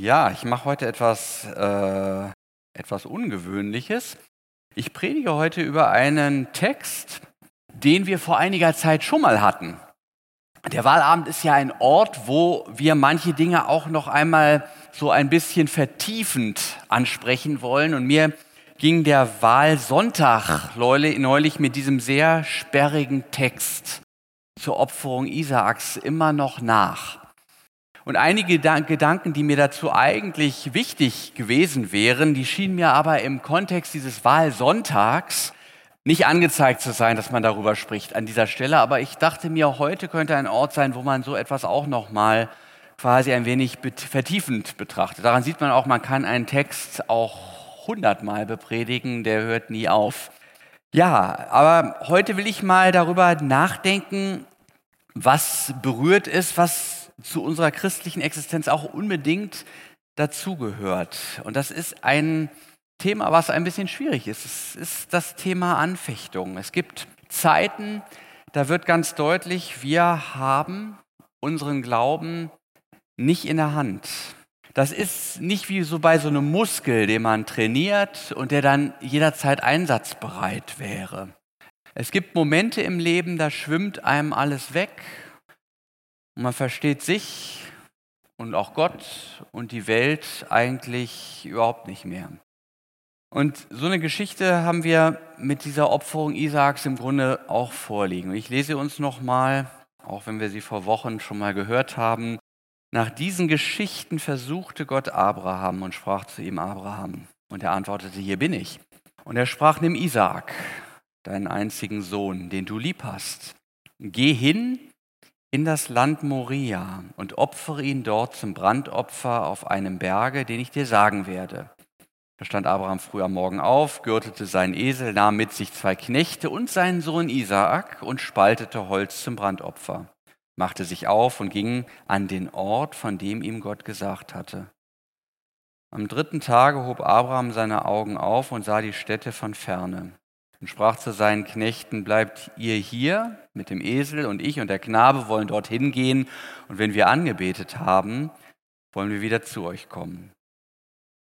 Ja, ich mache heute etwas, äh, etwas Ungewöhnliches. Ich predige heute über einen Text, den wir vor einiger Zeit schon mal hatten. Der Wahlabend ist ja ein Ort, wo wir manche Dinge auch noch einmal so ein bisschen vertiefend ansprechen wollen. Und mir ging der Wahlsonntag neulich mit diesem sehr sperrigen Text zur Opferung Isaaks immer noch nach. Und einige Gedanken, die mir dazu eigentlich wichtig gewesen wären, die schienen mir aber im Kontext dieses Wahlsonntags nicht angezeigt zu sein, dass man darüber spricht an dieser Stelle. Aber ich dachte mir, heute könnte ein Ort sein, wo man so etwas auch noch mal quasi ein wenig vertiefend betrachtet. Daran sieht man auch, man kann einen Text auch hundertmal bepredigen, der hört nie auf. Ja, aber heute will ich mal darüber nachdenken, was berührt ist, was zu unserer christlichen Existenz auch unbedingt dazugehört. Und das ist ein Thema, was ein bisschen schwierig ist. Es ist das Thema Anfechtung. Es gibt Zeiten, da wird ganz deutlich, wir haben unseren Glauben nicht in der Hand. Das ist nicht wie so bei so einem Muskel, den man trainiert und der dann jederzeit einsatzbereit wäre. Es gibt Momente im Leben, da schwimmt einem alles weg und man versteht sich und auch Gott und die Welt eigentlich überhaupt nicht mehr. Und so eine Geschichte haben wir mit dieser Opferung Isaaks im Grunde auch vorliegen. Ich lese uns nochmal, auch wenn wir sie vor Wochen schon mal gehört haben. Nach diesen Geschichten versuchte Gott Abraham und sprach zu ihm Abraham. Und er antwortete, hier bin ich. Und er sprach, nimm Isaak, deinen einzigen Sohn, den du lieb hast. Geh hin in das Land Moria und opfere ihn dort zum Brandopfer auf einem Berge, den ich dir sagen werde. Da stand Abraham früh am Morgen auf, gürtete seinen Esel, nahm mit sich zwei Knechte und seinen Sohn Isaak und spaltete Holz zum Brandopfer, machte sich auf und ging an den Ort, von dem ihm Gott gesagt hatte. Am dritten Tage hob Abraham seine Augen auf und sah die Städte von ferne und sprach zu seinen Knechten, bleibt ihr hier mit dem Esel und ich und der Knabe wollen dorthin gehen und wenn wir angebetet haben, wollen wir wieder zu euch kommen.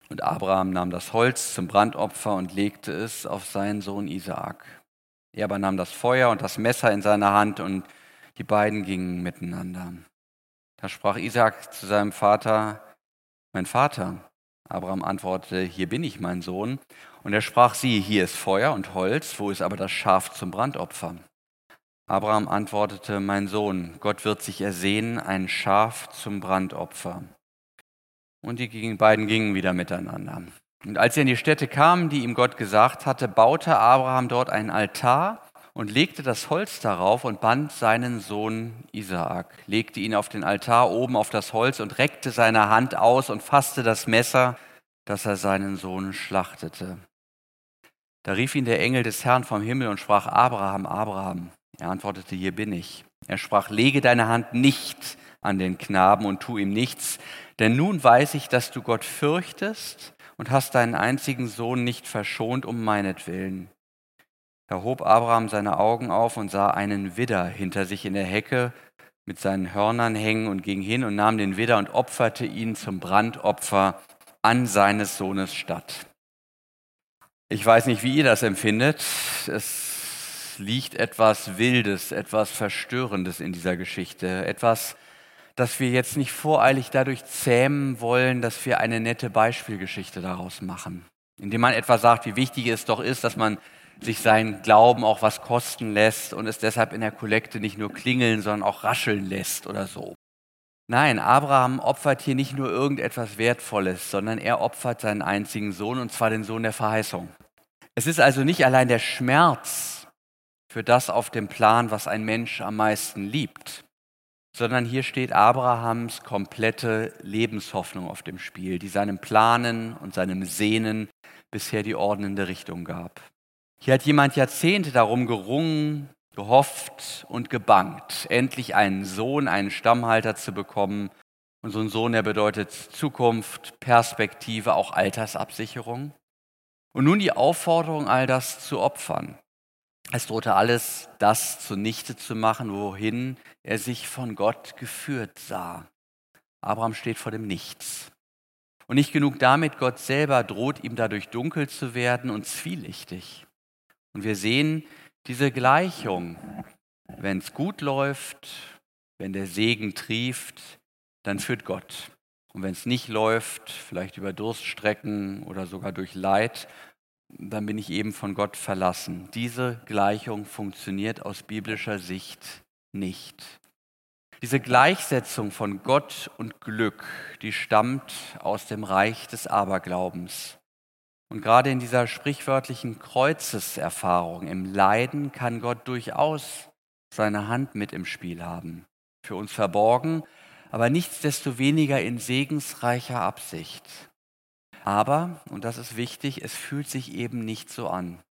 Und Abraham nahm das Holz zum Brandopfer und legte es auf seinen Sohn Isaak. Er aber nahm das Feuer und das Messer in seine Hand und die beiden gingen miteinander. Da sprach Isaak zu seinem Vater, mein Vater. Abraham antwortete, hier bin ich, mein Sohn. Und er sprach, siehe, hier ist Feuer und Holz, wo ist aber das Schaf zum Brandopfer? Abraham antwortete, mein Sohn, Gott wird sich ersehen, ein Schaf zum Brandopfer. Und die beiden gingen wieder miteinander. Und als sie in die Stätte kamen, die ihm Gott gesagt hatte, baute Abraham dort einen Altar und legte das Holz darauf und band seinen Sohn Isaak, legte ihn auf den Altar oben auf das Holz und reckte seine Hand aus und fasste das Messer, dass er seinen Sohn schlachtete. Da rief ihn der Engel des Herrn vom Himmel und sprach, Abraham, Abraham. Er antwortete, hier bin ich. Er sprach, lege deine Hand nicht an den Knaben und tu ihm nichts, denn nun weiß ich, dass du Gott fürchtest und hast deinen einzigen Sohn nicht verschont um meinetwillen. Da hob Abraham seine Augen auf und sah einen Widder hinter sich in der Hecke mit seinen Hörnern hängen und ging hin und nahm den Widder und opferte ihn zum Brandopfer an seines Sohnes statt. Ich weiß nicht, wie ihr das empfindet. Es liegt etwas Wildes, etwas Verstörendes in dieser Geschichte. Etwas, das wir jetzt nicht voreilig dadurch zähmen wollen, dass wir eine nette Beispielgeschichte daraus machen. Indem man etwa sagt, wie wichtig es doch ist, dass man sich seinen Glauben auch was kosten lässt und es deshalb in der Kollekte nicht nur klingeln, sondern auch rascheln lässt oder so. Nein, Abraham opfert hier nicht nur irgendetwas Wertvolles, sondern er opfert seinen einzigen Sohn, und zwar den Sohn der Verheißung. Es ist also nicht allein der Schmerz für das auf dem Plan, was ein Mensch am meisten liebt, sondern hier steht Abrahams komplette Lebenshoffnung auf dem Spiel, die seinem Planen und seinem Sehnen bisher die ordnende Richtung gab. Hier hat jemand Jahrzehnte darum gerungen, gehofft und gebangt, endlich einen Sohn, einen Stammhalter zu bekommen. Und so ein Sohn, der bedeutet Zukunft, Perspektive, auch Altersabsicherung. Und nun die Aufforderung, all das zu opfern. Es drohte alles, das zunichte zu machen, wohin er sich von Gott geführt sah. Abraham steht vor dem Nichts. Und nicht genug damit, Gott selber droht ihm dadurch dunkel zu werden und zwielichtig. Und wir sehen diese Gleichung. Wenn es gut läuft, wenn der Segen trieft, dann führt Gott. Und wenn es nicht läuft, vielleicht über Durststrecken oder sogar durch Leid, dann bin ich eben von Gott verlassen. Diese Gleichung funktioniert aus biblischer Sicht nicht. Diese Gleichsetzung von Gott und Glück, die stammt aus dem Reich des Aberglaubens. Und gerade in dieser sprichwörtlichen Kreuzeserfahrung, im Leiden, kann Gott durchaus seine Hand mit im Spiel haben. Für uns verborgen, aber nichtsdestoweniger in segensreicher Absicht. Aber, und das ist wichtig, es fühlt sich eben nicht so an.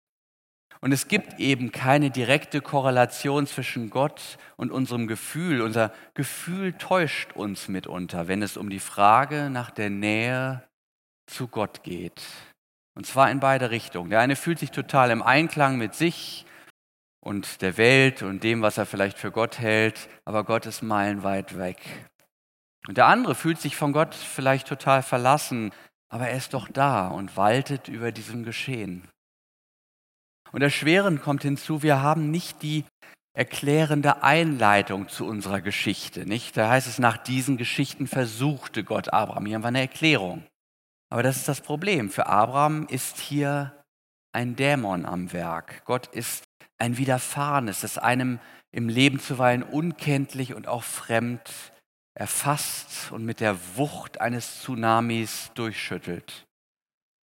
Und es gibt eben keine direkte Korrelation zwischen Gott und unserem Gefühl. Unser Gefühl täuscht uns mitunter, wenn es um die Frage nach der Nähe zu Gott geht. Und zwar in beide Richtungen. Der eine fühlt sich total im Einklang mit sich und der Welt und dem, was er vielleicht für Gott hält, aber Gott ist meilenweit weg. Und der andere fühlt sich von Gott vielleicht total verlassen, aber er ist doch da und waltet über diesem Geschehen. Und erschwerend kommt hinzu, wir haben nicht die erklärende Einleitung zu unserer Geschichte. Nicht? Da heißt es, nach diesen Geschichten versuchte Gott Abraham. Hier haben wir eine Erklärung. Aber das ist das Problem. Für Abraham ist hier ein Dämon am Werk. Gott ist ein Widerfahrenes, das einem im Leben zuweilen unkenntlich und auch fremd erfasst und mit der Wucht eines Tsunamis durchschüttelt.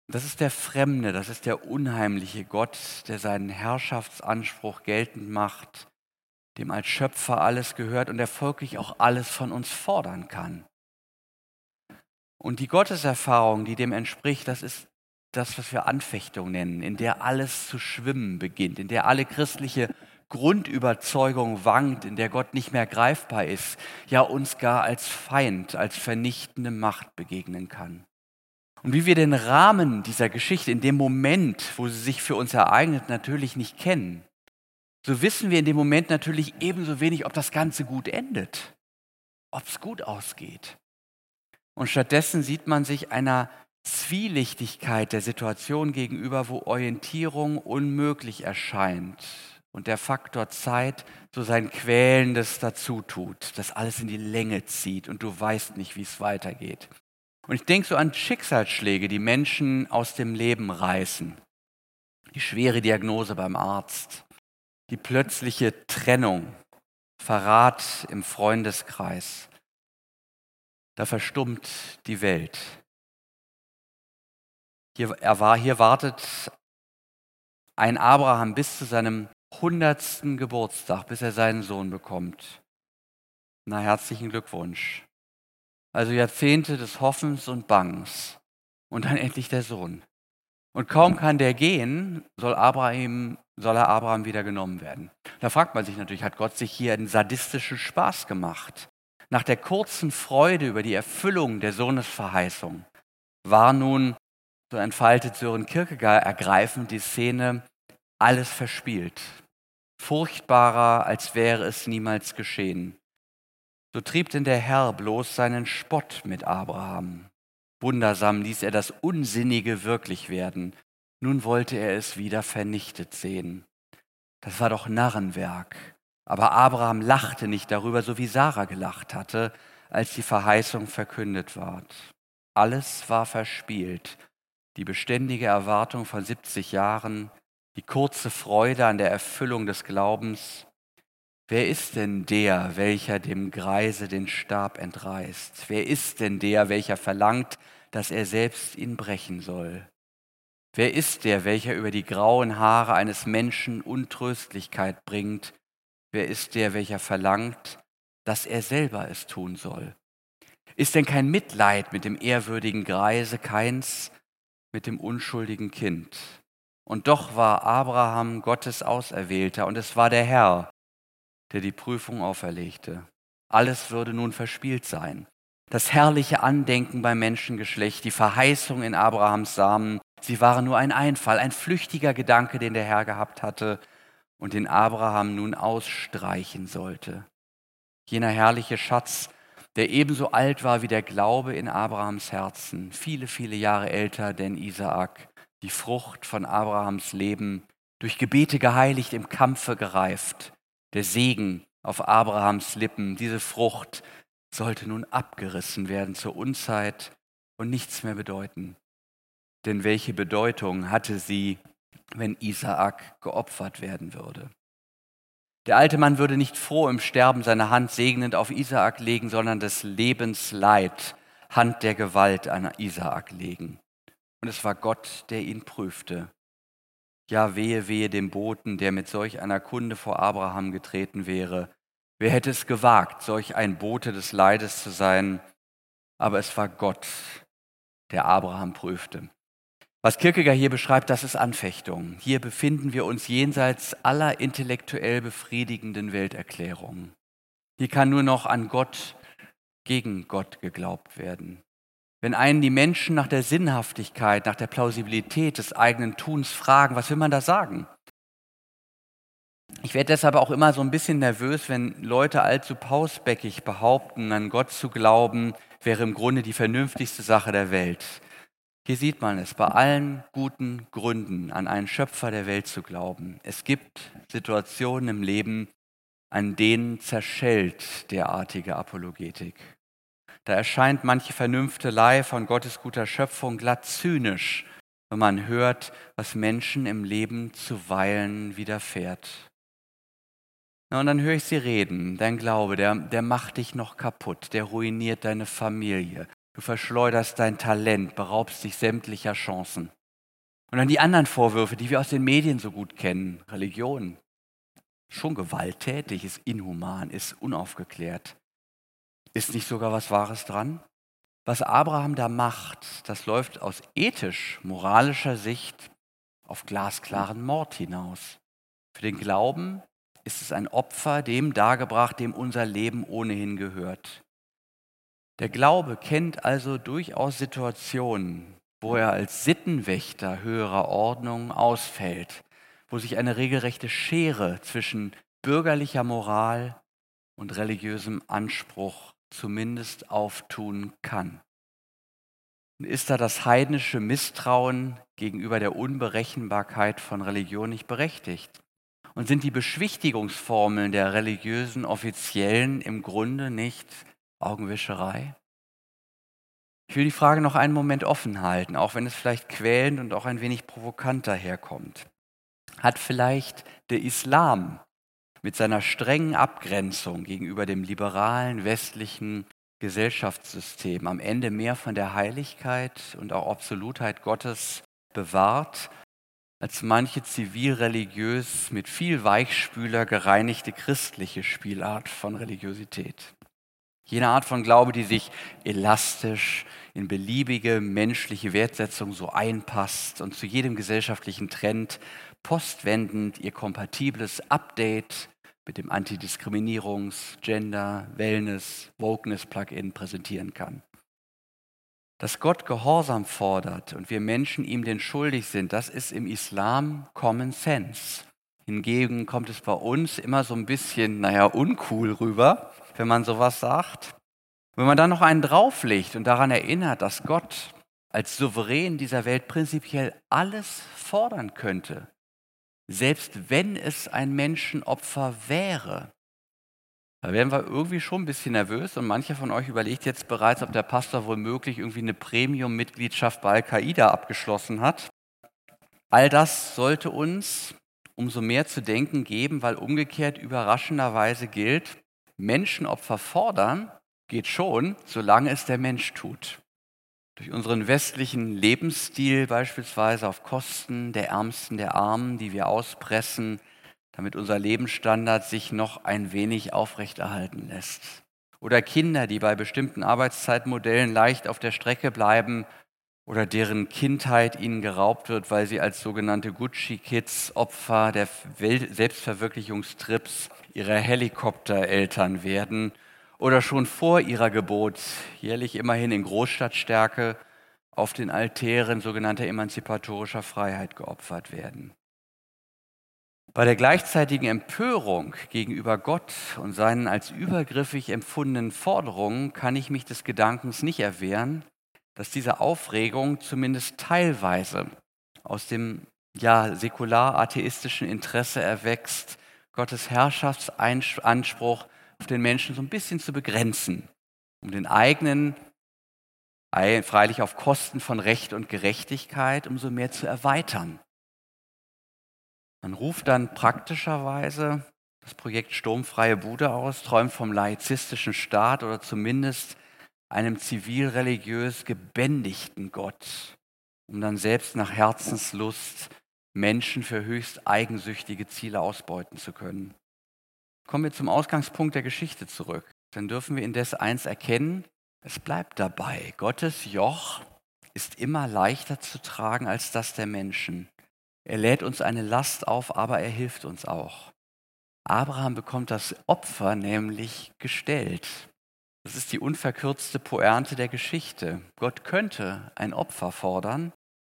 Das ist der Fremde, das ist der unheimliche Gott, der seinen Herrschaftsanspruch geltend macht, dem als Schöpfer alles gehört und der folglich auch alles von uns fordern kann. Und die Gotteserfahrung, die dem entspricht, das ist das, was wir Anfechtung nennen, in der alles zu schwimmen beginnt, in der alle christliche Grundüberzeugung wankt, in der Gott nicht mehr greifbar ist, ja uns gar als Feind, als vernichtende Macht begegnen kann. Und wie wir den Rahmen dieser Geschichte in dem Moment, wo sie sich für uns ereignet, natürlich nicht kennen, so wissen wir in dem Moment natürlich ebenso wenig, ob das Ganze gut endet, ob es gut ausgeht. Und stattdessen sieht man sich einer Zwielichtigkeit der Situation gegenüber, wo Orientierung unmöglich erscheint und der Faktor Zeit so sein Quälendes dazu tut, das alles in die Länge zieht und du weißt nicht, wie es weitergeht. Und ich denke so an Schicksalsschläge, die Menschen aus dem Leben reißen. Die schwere Diagnose beim Arzt, die plötzliche Trennung, Verrat im Freundeskreis. Da verstummt die Welt. Hier, er war, hier wartet ein Abraham bis zu seinem hundertsten Geburtstag, bis er seinen Sohn bekommt. Na, herzlichen Glückwunsch. Also Jahrzehnte des Hoffens und Bangens und dann endlich der Sohn. Und kaum kann der gehen, soll, Abraham, soll er Abraham wieder genommen werden. Da fragt man sich natürlich, hat Gott sich hier einen sadistischen Spaß gemacht? Nach der kurzen Freude über die Erfüllung der Sohnesverheißung war nun, so entfaltet Sören Kierkegaard ergreifend die Szene, alles verspielt. Furchtbarer, als wäre es niemals geschehen. So trieb denn der Herr bloß seinen Spott mit Abraham. Wundersam ließ er das Unsinnige wirklich werden. Nun wollte er es wieder vernichtet sehen. Das war doch Narrenwerk. Aber Abraham lachte nicht darüber, so wie Sarah gelacht hatte, als die Verheißung verkündet ward. Alles war verspielt. Die beständige Erwartung von 70 Jahren, die kurze Freude an der Erfüllung des Glaubens, Wer ist denn der, welcher dem Greise den Stab entreißt? Wer ist denn der, welcher verlangt, dass er selbst ihn brechen soll? Wer ist der, welcher über die grauen Haare eines Menschen Untröstlichkeit bringt? Wer ist der, welcher verlangt, dass er selber es tun soll? Ist denn kein Mitleid mit dem ehrwürdigen Greise, keins mit dem unschuldigen Kind? Und doch war Abraham Gottes Auserwählter und es war der Herr, der die Prüfung auferlegte. Alles würde nun verspielt sein. Das herrliche Andenken beim Menschengeschlecht, die Verheißung in Abrahams Samen, sie waren nur ein Einfall, ein flüchtiger Gedanke, den der Herr gehabt hatte und den Abraham nun ausstreichen sollte. Jener herrliche Schatz, der ebenso alt war wie der Glaube in Abrahams Herzen, viele, viele Jahre älter denn Isaak, die Frucht von Abrahams Leben, durch Gebete geheiligt, im Kampfe gereift, der Segen auf Abrahams Lippen, diese Frucht sollte nun abgerissen werden zur Unzeit und nichts mehr bedeuten. Denn welche Bedeutung hatte sie, wenn Isaak geopfert werden würde? Der alte Mann würde nicht froh im Sterben seine Hand segnend auf Isaak legen, sondern des Lebens Leid, Hand der Gewalt an Isaak legen. Und es war Gott, der ihn prüfte. Ja, wehe, wehe dem Boten, der mit solch einer Kunde vor Abraham getreten wäre. Wer hätte es gewagt, solch ein Bote des Leides zu sein? Aber es war Gott, der Abraham prüfte. Was Kierkegaard hier beschreibt, das ist Anfechtung. Hier befinden wir uns jenseits aller intellektuell befriedigenden Welterklärungen. Hier kann nur noch an Gott, gegen Gott geglaubt werden. Wenn einen die Menschen nach der Sinnhaftigkeit, nach der Plausibilität des eigenen Tuns fragen, was will man da sagen? Ich werde deshalb auch immer so ein bisschen nervös, wenn Leute allzu pausbäckig behaupten, an Gott zu glauben, wäre im Grunde die vernünftigste Sache der Welt. Hier sieht man es bei allen guten Gründen, an einen Schöpfer der Welt zu glauben. Es gibt Situationen im Leben, an denen zerschellt derartige Apologetik. Da erscheint manche Vernünftelei von Gottes guter Schöpfung glatt zynisch, wenn man hört, was Menschen im Leben zuweilen widerfährt. Und dann höre ich sie reden. Dein Glaube, der, der macht dich noch kaputt, der ruiniert deine Familie, Du verschleuderst dein Talent, beraubst dich sämtlicher Chancen. Und dann die anderen Vorwürfe, die wir aus den Medien so gut kennen. Religion. Schon gewalttätig, ist inhuman, ist unaufgeklärt. Ist nicht sogar was Wahres dran? Was Abraham da macht, das läuft aus ethisch-moralischer Sicht auf glasklaren Mord hinaus. Für den Glauben ist es ein Opfer dem dargebracht, dem unser Leben ohnehin gehört. Der Glaube kennt also durchaus Situationen, wo er als Sittenwächter höherer Ordnung ausfällt, wo sich eine regelrechte Schere zwischen bürgerlicher Moral und religiösem Anspruch zumindest auftun kann. Ist da das heidnische Misstrauen gegenüber der Unberechenbarkeit von Religion nicht berechtigt? Und sind die Beschwichtigungsformeln der religiösen Offiziellen im Grunde nicht Augenwischerei? Ich will die Frage noch einen Moment offen halten, auch wenn es vielleicht quälend und auch ein wenig provokant daherkommt. Hat vielleicht der Islam mit seiner strengen Abgrenzung gegenüber dem liberalen westlichen Gesellschaftssystem am Ende mehr von der Heiligkeit und auch Absolutheit Gottes bewahrt, als manche zivilreligiös mit viel Weichspüler gereinigte christliche Spielart von Religiosität. Jene Art von Glaube, die sich elastisch in beliebige menschliche Wertsetzung so einpasst und zu jedem gesellschaftlichen Trend postwendend ihr kompatibles Update mit dem Antidiskriminierungs-, Gender-, Wellness-, Wokeness-Plugin präsentieren kann. Dass Gott Gehorsam fordert und wir Menschen ihm den schuldig sind, das ist im Islam Common Sense. Hingegen kommt es bei uns immer so ein bisschen, naja, uncool rüber, wenn man sowas sagt. Wenn man dann noch einen drauflegt und daran erinnert, dass Gott als Souverän dieser Welt prinzipiell alles fordern könnte, selbst wenn es ein Menschenopfer wäre, da werden wir irgendwie schon ein bisschen nervös und mancher von euch überlegt jetzt bereits, ob der Pastor womöglich irgendwie eine Premium-Mitgliedschaft bei Al-Qaida abgeschlossen hat. All das sollte uns umso mehr zu denken geben, weil umgekehrt überraschenderweise gilt, Menschenopfer fordern geht schon, solange es der Mensch tut. Durch unseren westlichen Lebensstil beispielsweise auf Kosten der Ärmsten, der Armen, die wir auspressen, damit unser Lebensstandard sich noch ein wenig aufrechterhalten lässt. Oder Kinder, die bei bestimmten Arbeitszeitmodellen leicht auf der Strecke bleiben oder deren Kindheit ihnen geraubt wird, weil sie als sogenannte Gucci-Kids Opfer der Selbstverwirklichungstrips ihrer Helikoptereltern werden oder schon vor ihrer Geburt jährlich immerhin in Großstadtstärke auf den Altären sogenannter emanzipatorischer Freiheit geopfert werden. Bei der gleichzeitigen Empörung gegenüber Gott und seinen als übergriffig empfundenen Forderungen kann ich mich des Gedankens nicht erwehren, dass diese Aufregung zumindest teilweise aus dem ja säkular-atheistischen Interesse erwächst, Gottes Herrschaftsanspruch auf den Menschen so ein bisschen zu begrenzen, um den eigenen, freilich auf Kosten von Recht und Gerechtigkeit, umso mehr zu erweitern. Man ruft dann praktischerweise das Projekt Sturmfreie Bude aus, träumt vom laizistischen Staat oder zumindest einem zivilreligiös gebändigten Gott, um dann selbst nach Herzenslust Menschen für höchst eigensüchtige Ziele ausbeuten zu können. Kommen wir zum Ausgangspunkt der Geschichte zurück. Dann dürfen wir indes eins erkennen, es bleibt dabei. Gottes Joch ist immer leichter zu tragen als das der Menschen. Er lädt uns eine Last auf, aber er hilft uns auch. Abraham bekommt das Opfer nämlich gestellt. Das ist die unverkürzte Pointe der Geschichte. Gott könnte ein Opfer fordern,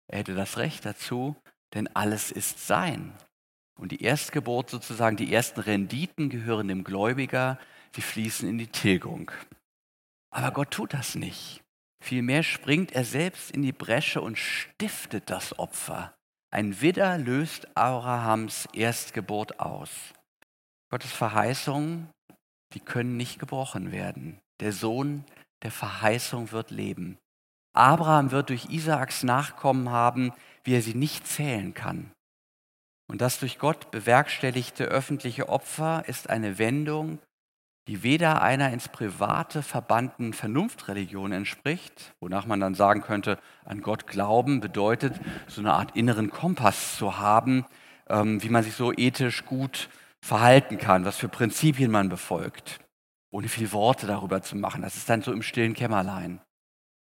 er hätte das Recht dazu, denn alles ist sein. Und die Erstgeburt sozusagen, die ersten Renditen gehören dem Gläubiger, sie fließen in die Tilgung. Aber Gott tut das nicht. Vielmehr springt er selbst in die Bresche und stiftet das Opfer. Ein Widder löst Abrahams Erstgeburt aus. Gottes Verheißungen, die können nicht gebrochen werden. Der Sohn der Verheißung wird leben. Abraham wird durch Isaaks Nachkommen haben, wie er sie nicht zählen kann. Und das durch Gott bewerkstelligte öffentliche Opfer ist eine Wendung, die weder einer ins Private verbannten Vernunftreligion entspricht, wonach man dann sagen könnte, an Gott glauben bedeutet, so eine Art inneren Kompass zu haben, ähm, wie man sich so ethisch gut verhalten kann, was für Prinzipien man befolgt, ohne viel Worte darüber zu machen. Das ist dann so im stillen Kämmerlein.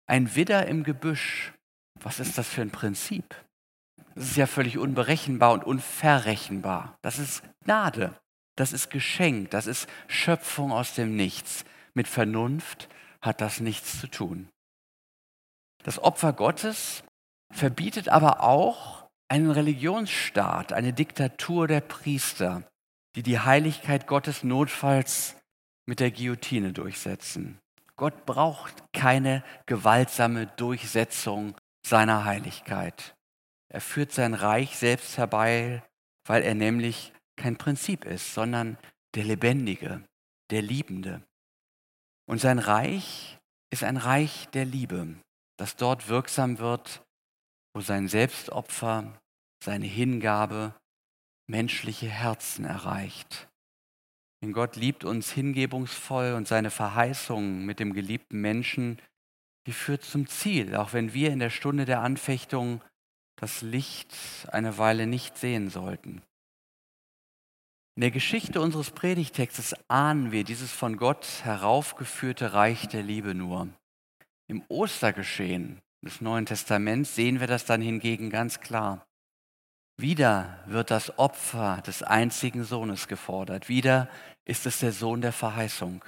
Ein Widder im Gebüsch, was ist das für ein Prinzip? Das ist ja völlig unberechenbar und unverrechenbar. Das ist Gnade. Das ist Geschenk, das ist Schöpfung aus dem Nichts. Mit Vernunft hat das nichts zu tun. Das Opfer Gottes verbietet aber auch einen Religionsstaat, eine Diktatur der Priester, die die Heiligkeit Gottes notfalls mit der Guillotine durchsetzen. Gott braucht keine gewaltsame Durchsetzung seiner Heiligkeit. Er führt sein Reich selbst herbei, weil er nämlich kein Prinzip ist, sondern der Lebendige, der Liebende. Und sein Reich ist ein Reich der Liebe, das dort wirksam wird, wo sein Selbstopfer, seine Hingabe menschliche Herzen erreicht. Denn Gott liebt uns hingebungsvoll und seine Verheißung mit dem geliebten Menschen, die führt zum Ziel, auch wenn wir in der Stunde der Anfechtung das Licht eine Weile nicht sehen sollten. In der Geschichte unseres Predigtextes ahnen wir dieses von Gott heraufgeführte Reich der Liebe nur. Im Ostergeschehen des Neuen Testaments sehen wir das dann hingegen ganz klar. Wieder wird das Opfer des einzigen Sohnes gefordert. Wieder ist es der Sohn der Verheißung.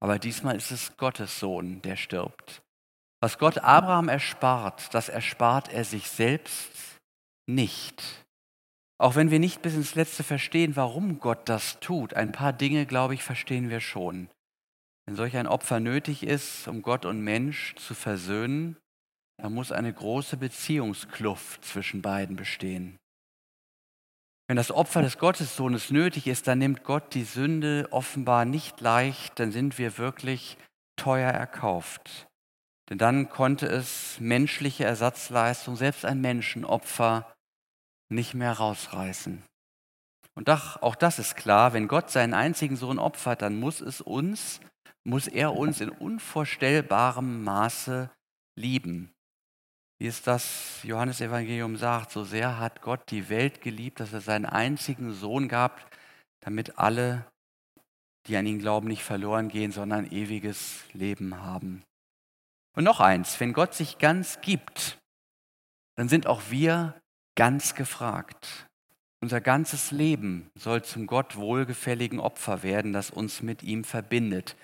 Aber diesmal ist es Gottes Sohn, der stirbt. Was Gott Abraham erspart, das erspart er sich selbst nicht. Auch wenn wir nicht bis ins Letzte verstehen, warum Gott das tut, ein paar Dinge, glaube ich, verstehen wir schon. Wenn solch ein Opfer nötig ist, um Gott und Mensch zu versöhnen, dann muss eine große Beziehungskluft zwischen beiden bestehen. Wenn das Opfer des Gottessohnes nötig ist, dann nimmt Gott die Sünde offenbar nicht leicht, dann sind wir wirklich teuer erkauft. Denn dann konnte es menschliche Ersatzleistung, selbst ein Menschenopfer, nicht mehr rausreißen. Und auch das ist klar, wenn Gott seinen einzigen Sohn opfert, dann muss es uns, muss er uns in unvorstellbarem Maße lieben. Wie es das Johannesevangelium sagt, so sehr hat Gott die Welt geliebt, dass er seinen einzigen Sohn gab, damit alle, die an ihn glauben, nicht verloren gehen, sondern ewiges Leben haben. Und noch eins, wenn Gott sich ganz gibt, dann sind auch wir ganz gefragt. Unser ganzes Leben soll zum Gott wohlgefälligen Opfer werden, das uns mit ihm verbindet,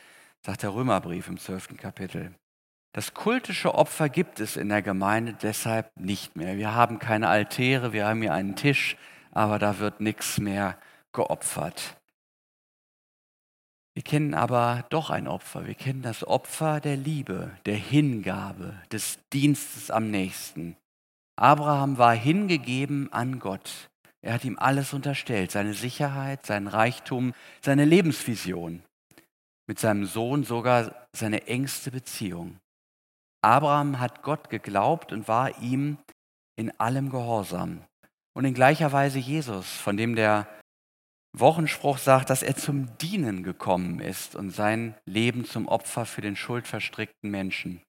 sagt der Römerbrief im zwölften Kapitel. Das kultische Opfer gibt es in der Gemeinde deshalb nicht mehr. Wir haben keine Altäre, wir haben hier einen Tisch, aber da wird nichts mehr geopfert. Wir kennen aber doch ein Opfer. Wir kennen das Opfer der Liebe, der Hingabe, des Dienstes am nächsten. Abraham war hingegeben an Gott. Er hat ihm alles unterstellt, seine Sicherheit, seinen Reichtum, seine Lebensvision. Mit seinem Sohn sogar seine engste Beziehung. Abraham hat Gott geglaubt und war ihm in allem gehorsam. Und in gleicher Weise Jesus, von dem der Wochenspruch sagt, dass er zum Dienen gekommen ist und sein Leben zum Opfer für den schuldverstrickten Menschen.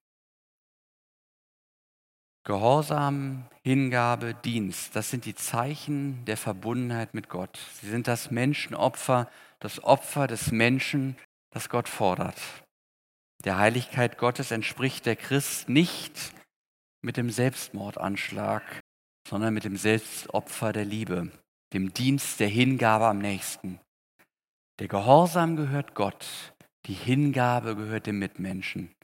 Gehorsam, Hingabe, Dienst, das sind die Zeichen der Verbundenheit mit Gott. Sie sind das Menschenopfer, das Opfer des Menschen, das Gott fordert. Der Heiligkeit Gottes entspricht der Christ nicht mit dem Selbstmordanschlag, sondern mit dem Selbstopfer der Liebe dem Dienst der Hingabe am nächsten. Der Gehorsam gehört Gott, die Hingabe gehört dem Mitmenschen.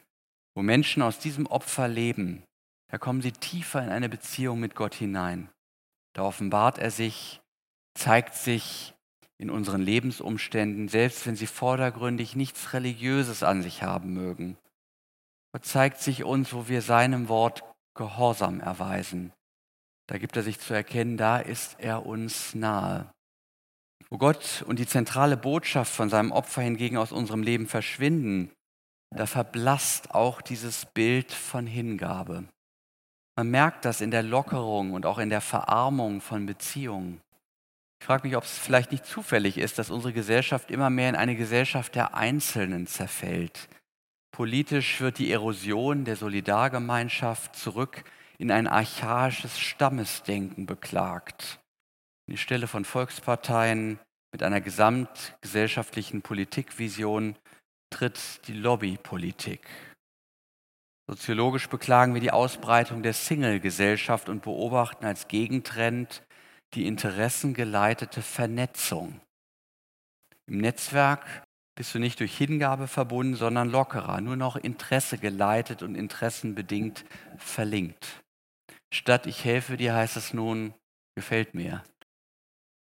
Wo Menschen aus diesem Opfer leben, da kommen sie tiefer in eine Beziehung mit Gott hinein. Da offenbart er sich, zeigt sich in unseren Lebensumständen, selbst wenn sie vordergründig nichts Religiöses an sich haben mögen. Gott zeigt sich uns, wo wir seinem Wort Gehorsam erweisen, da gibt er sich zu erkennen, da ist er uns nahe. Wo Gott und die zentrale Botschaft von seinem Opfer hingegen aus unserem Leben verschwinden, da verblasst auch dieses Bild von Hingabe. Man merkt das in der Lockerung und auch in der Verarmung von Beziehungen. Ich frage mich, ob es vielleicht nicht zufällig ist, dass unsere Gesellschaft immer mehr in eine Gesellschaft der Einzelnen zerfällt. Politisch wird die Erosion der Solidargemeinschaft zurück in ein archaisches Stammesdenken beklagt. An die Stelle von Volksparteien mit einer gesamtgesellschaftlichen Politikvision tritt die Lobbypolitik. Soziologisch beklagen wir die Ausbreitung der Single-Gesellschaft und beobachten als Gegentrend die interessengeleitete Vernetzung. Im Netzwerk bist du nicht durch Hingabe verbunden, sondern lockerer, nur noch Interesse geleitet und interessenbedingt verlinkt. Statt ich helfe dir heißt es nun, gefällt mir.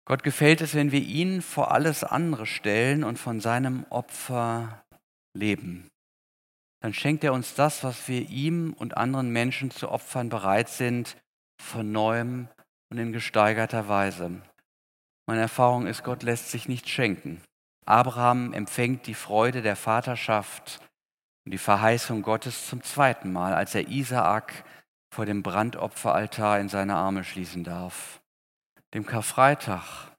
Gott gefällt es, wenn wir ihn vor alles andere stellen und von seinem Opfer leben. Dann schenkt er uns das, was wir ihm und anderen Menschen zu opfern bereit sind, von neuem und in gesteigerter Weise. Meine Erfahrung ist, Gott lässt sich nicht schenken. Abraham empfängt die Freude der Vaterschaft und die Verheißung Gottes zum zweiten Mal, als er Isaak vor dem Brandopferaltar in seine Arme schließen darf. Dem Karfreitag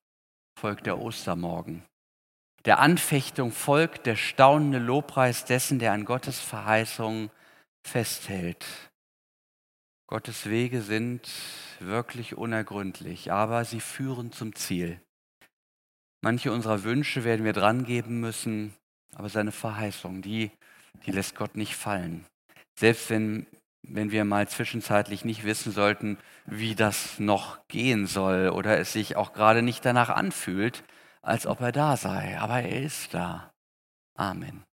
folgt der Ostermorgen. Der Anfechtung folgt der staunende Lobpreis dessen, der an Gottes Verheißung festhält. Gottes Wege sind wirklich unergründlich, aber sie führen zum Ziel. Manche unserer Wünsche werden wir drangeben müssen, aber seine Verheißung, die, die lässt Gott nicht fallen. Selbst wenn wenn wir mal zwischenzeitlich nicht wissen sollten, wie das noch gehen soll oder es sich auch gerade nicht danach anfühlt, als ob er da sei. Aber er ist da. Amen.